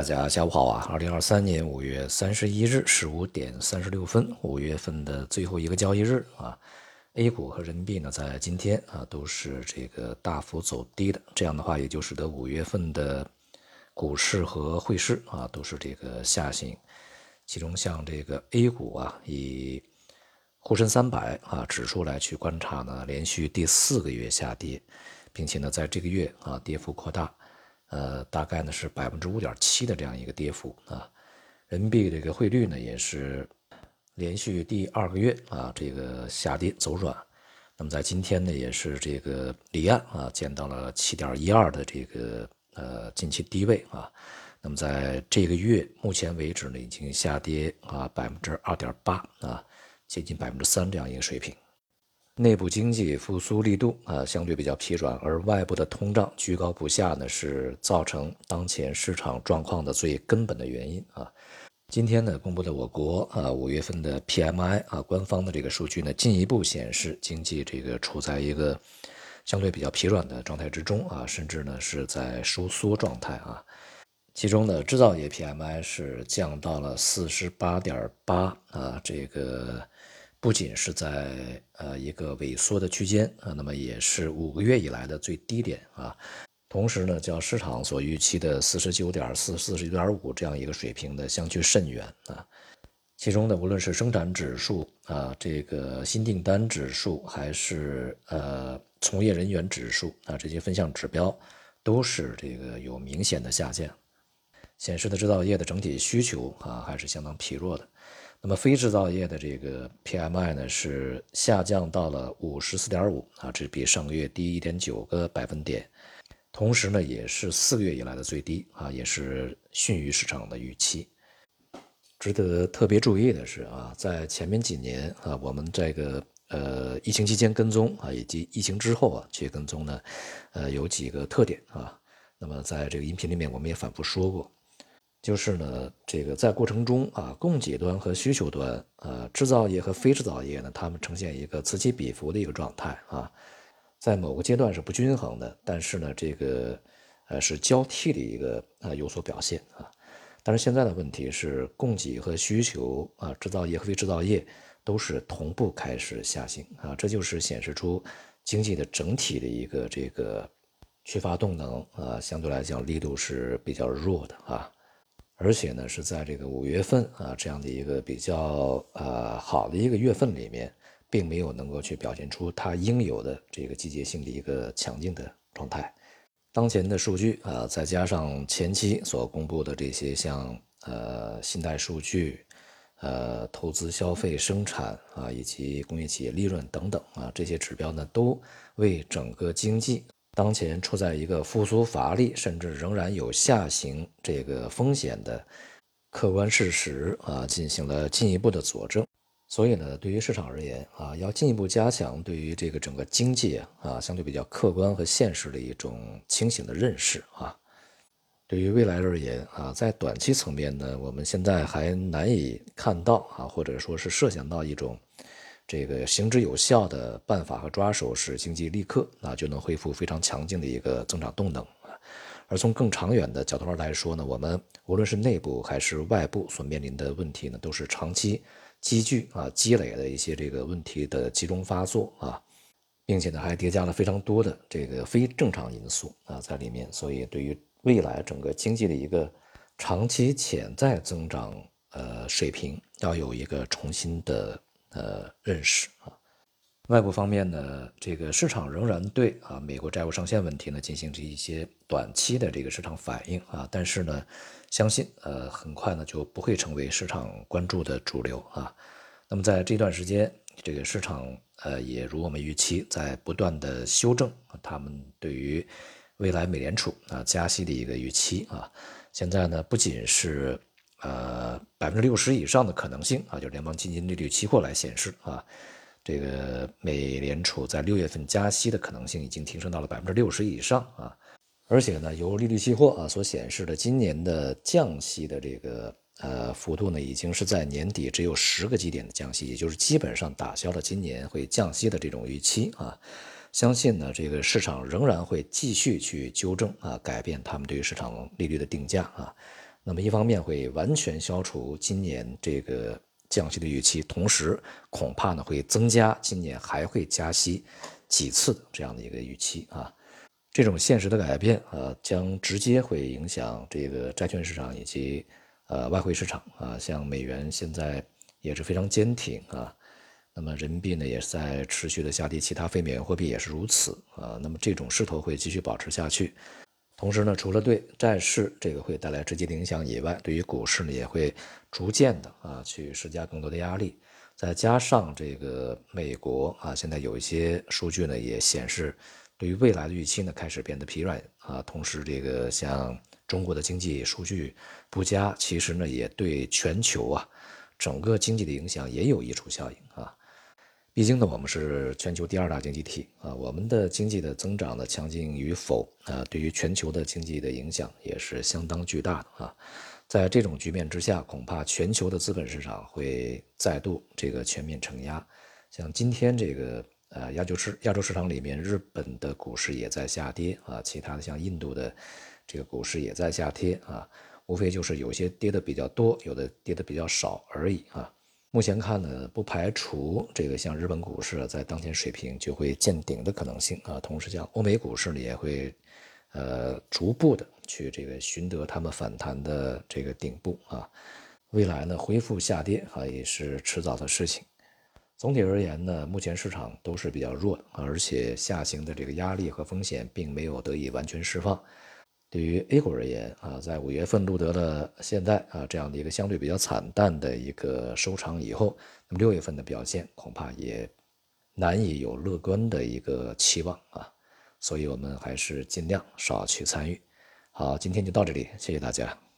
大家下午好啊！二零二三年五月三十一日十五点三十六分，五月份的最后一个交易日啊，A 股和人民币呢在今天啊都是这个大幅走低的，这样的话也就使得五月份的股市和汇市啊都是这个下行。其中像这个 A 股啊，以沪深三百啊指数来去观察呢，连续第四个月下跌，并且呢在这个月啊跌幅扩大。呃，大概呢是百分之五点七的这样一个跌幅啊，人民币这个汇率呢也是连续第二个月啊这个下跌走软，那么在今天呢也是这个离岸啊见到了七点一二的这个呃近期低位啊，那么在这个月目前为止呢已经下跌啊百分之二点八啊，接近百分之三这样一个水平。内部经济复苏力度啊相对比较疲软，而外部的通胀居高不下呢，是造成当前市场状况的最根本的原因啊。今天呢公布的我国啊五月份的 PMI 啊官方的这个数据呢，进一步显示经济这个处在一个相对比较疲软的状态之中啊，甚至呢是在收缩状态啊。其中呢制造业 PMI 是降到了四十八点八啊，这个。不仅是在呃一个萎缩的区间啊，那么也是五个月以来的最低点啊。同时呢，较市场所预期的四十九点四、四十九点五这样一个水平呢，相距甚远啊。其中呢，无论是生产指数啊，这个新订单指数，还是呃从业人员指数啊，这些分项指标都是这个有明显的下降，显示的制造业的整体需求啊还是相当疲弱的。那么非制造业的这个 PMI 呢是下降到了五十四点五啊，这比上个月低一点九个百分点，同时呢也是四个月以来的最低啊，也是逊于市场的预期。值得特别注意的是啊，在前面几年啊，我们这个呃疫情期间跟踪啊，以及疫情之后啊去跟踪呢，呃有几个特点啊。那么在这个音频里面我们也反复说过。就是呢，这个在过程中啊，供给端和需求端，呃，制造业和非制造业呢，它们呈现一个此起彼伏的一个状态啊，在某个阶段是不均衡的，但是呢，这个呃是交替的一个呃有所表现啊。但是现在的问题是，供给和需求啊，制造业和非制造业都是同步开始下行啊，这就是显示出经济的整体的一个这个缺乏动能啊，相对来讲力度是比较弱的啊。而且呢，是在这个五月份啊这样的一个比较呃好的一个月份里面，并没有能够去表现出它应有的这个季节性的一个强劲的状态。当前的数据啊，再加上前期所公布的这些像呃信贷数据、呃投资、消费、生产啊，以及工业企业利润等等啊这些指标呢，都为整个经济。当前处在一个复苏乏力，甚至仍然有下行这个风险的客观事实啊，进行了进一步的佐证。所以呢，对于市场而言啊，要进一步加强对于这个整个经济啊相对比较客观和现实的一种清醒的认识啊。对于未来而言啊，在短期层面呢，我们现在还难以看到啊，或者说是设想到一种。这个行之有效的办法和抓手是经济立刻啊就能恢复非常强劲的一个增长动能啊，而从更长远的角度上来说呢，我们无论是内部还是外部所面临的问题呢，都是长期积聚啊积累的一些这个问题的集中发作啊，并且呢还叠加了非常多的这个非正常因素啊在里面，所以对于未来整个经济的一个长期潜在增长呃水平要有一个重新的。呃，认识啊，外部方面呢，这个市场仍然对啊美国债务上限问题呢进行着一些短期的这个市场反应啊，但是呢，相信呃很快呢就不会成为市场关注的主流啊。那么在这段时间，这个市场呃也如我们预期，在不断的修正他们对于未来美联储啊加息的一个预期啊。现在呢，不仅是。呃，百分之六十以上的可能性啊，就是联邦基金利率期货来显示啊，这个美联储在六月份加息的可能性已经提升到了百分之六十以上啊，而且呢，由利率期货啊所显示的今年的降息的这个呃幅度呢，已经是在年底只有十个基点的降息，也就是基本上打消了今年会降息的这种预期啊。相信呢，这个市场仍然会继续去纠正啊，改变他们对于市场利率的定价啊。那么一方面会完全消除今年这个降息的预期，同时恐怕呢会增加今年还会加息几次的这样的一个预期啊。这种现实的改变啊，将直接会影响这个债券市场以及呃外汇市场啊。像美元现在也是非常坚挺啊，那么人民币呢也是在持续的下跌，其他非美元货币也是如此啊。那么这种势头会继续保持下去。同时呢，除了对债市这个会带来直接的影响以外，对于股市呢也会逐渐的啊去施加更多的压力。再加上这个美国啊，现在有一些数据呢也显示，对于未来的预期呢开始变得疲软啊。同时，这个像中国的经济数据不佳，其实呢也对全球啊整个经济的影响也有溢出效应啊。毕竟呢，我们是全球第二大经济体啊，我们的经济的增长的强劲与否啊，对于全球的经济的影响也是相当巨大的啊。在这种局面之下，恐怕全球的资本市场会再度这个全面承压。像今天这个呃亚洲市亚洲市场里面，日本的股市也在下跌啊，其他的像印度的这个股市也在下跌啊，无非就是有些跌的比较多，有的跌的比较少而已啊。目前看呢，不排除这个像日本股市在当前水平就会见顶的可能性啊。同时，像欧美股市呢，也会呃逐步的去这个寻得他们反弹的这个顶部啊。未来呢，恢复下跌啊也是迟早的事情。总体而言呢，目前市场都是比较弱的，而且下行的这个压力和风险并没有得以完全释放。对于 A 股而言啊，在五月份录得了现在啊这样的一个相对比较惨淡的一个收场以后，那么六月份的表现恐怕也难以有乐观的一个期望啊，所以我们还是尽量少去参与。好，今天就到这里，谢谢大家。